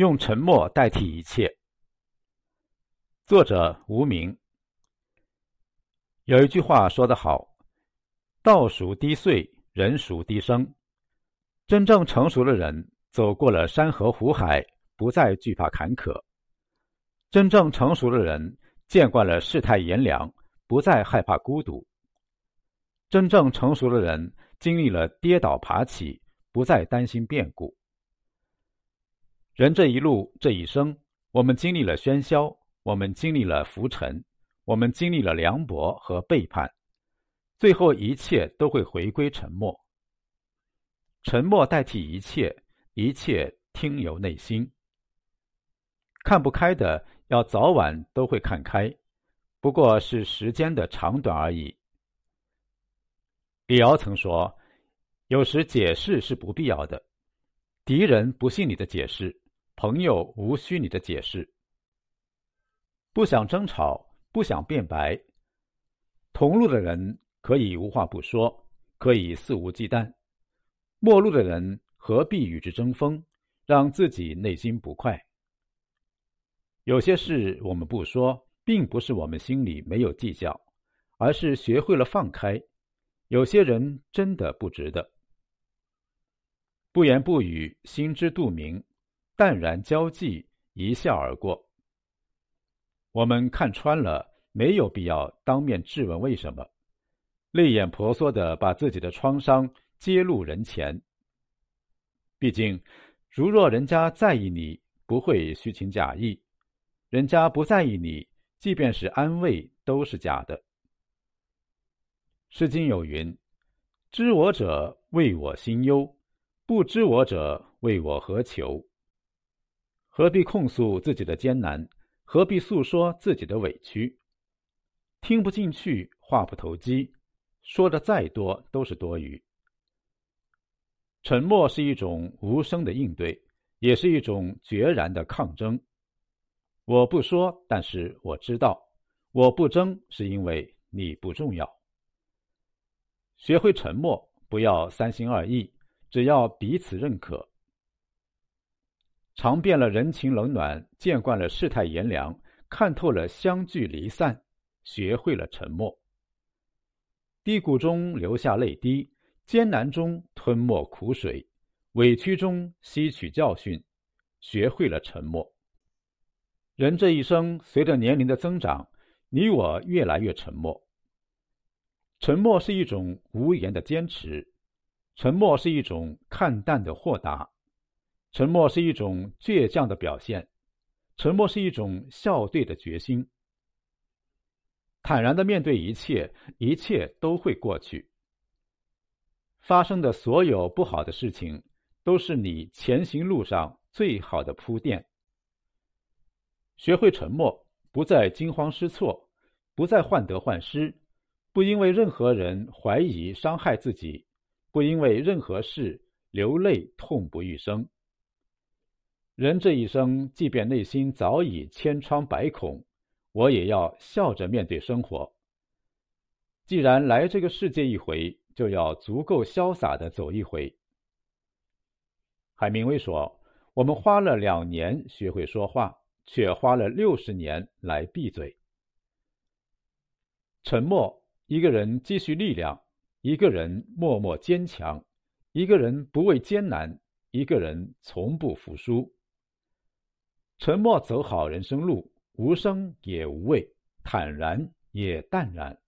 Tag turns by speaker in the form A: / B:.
A: 用沉默代替一切。作者无名。有一句话说得好：“道熟低岁，人熟低生。”真正成熟的人走过了山河湖海，不再惧怕坎坷；真正成熟的人见惯了世态炎凉，不再害怕孤独；真正成熟的人经历了跌倒爬起，不再担心变故。人这一路，这一生，我们经历了喧嚣，我们经历了浮沉，我们经历了凉薄和背叛，最后一切都会回归沉默。沉默代替一切，一切听由内心。看不开的，要早晚都会看开，不过是时间的长短而已。李敖曾说：“有时解释是不必要的，敌人不信你的解释，朋友无需你的解释。不想争吵，不想辩白，同路的人可以无话不说，可以肆无忌惮。”陌路的人何必与之争锋，让自己内心不快？有些事我们不说，并不是我们心里没有计较，而是学会了放开。有些人真的不值得。不言不语，心知肚明，淡然交际，一笑而过。我们看穿了，没有必要当面质问为什么，泪眼婆娑的把自己的创伤。揭露人前，毕竟，如若人家在意你，不会虚情假意；人家不在意你，即便是安慰，都是假的。《诗经》有云：“知我者，谓我心忧；不知我者，谓我何求。”何必控诉自己的艰难？何必诉说自己的委屈？听不进去，话不投机，说的再多都是多余。沉默是一种无声的应对，也是一种决然的抗争。我不说，但是我知道；我不争，是因为你不重要。学会沉默，不要三心二意，只要彼此认可。尝遍了人情冷暖，见惯了世态炎凉，看透了相聚离散，学会了沉默。低谷中流下泪滴。艰难中吞没苦水，委屈中吸取教训，学会了沉默。人这一生，随着年龄的增长，你我越来越沉默。沉默是一种无言的坚持，沉默是一种看淡的豁达，沉默是一种倔强的表现，沉默是一种笑对的决心。坦然的面对一切，一切都会过去。发生的所有不好的事情，都是你前行路上最好的铺垫。学会沉默，不再惊慌失措，不再患得患失，不因为任何人怀疑伤害自己，不因为任何事流泪痛不欲生。人这一生，即便内心早已千疮百孔，我也要笑着面对生活。既然来这个世界一回。就要足够潇洒的走一回。海明威说：“我们花了两年学会说话，却花了六十年来闭嘴。”沉默，一个人积蓄力量；一个人默默坚强；一个人不畏艰难；一个人从不服输。沉默走好人生路，无声也无畏，坦然也淡然。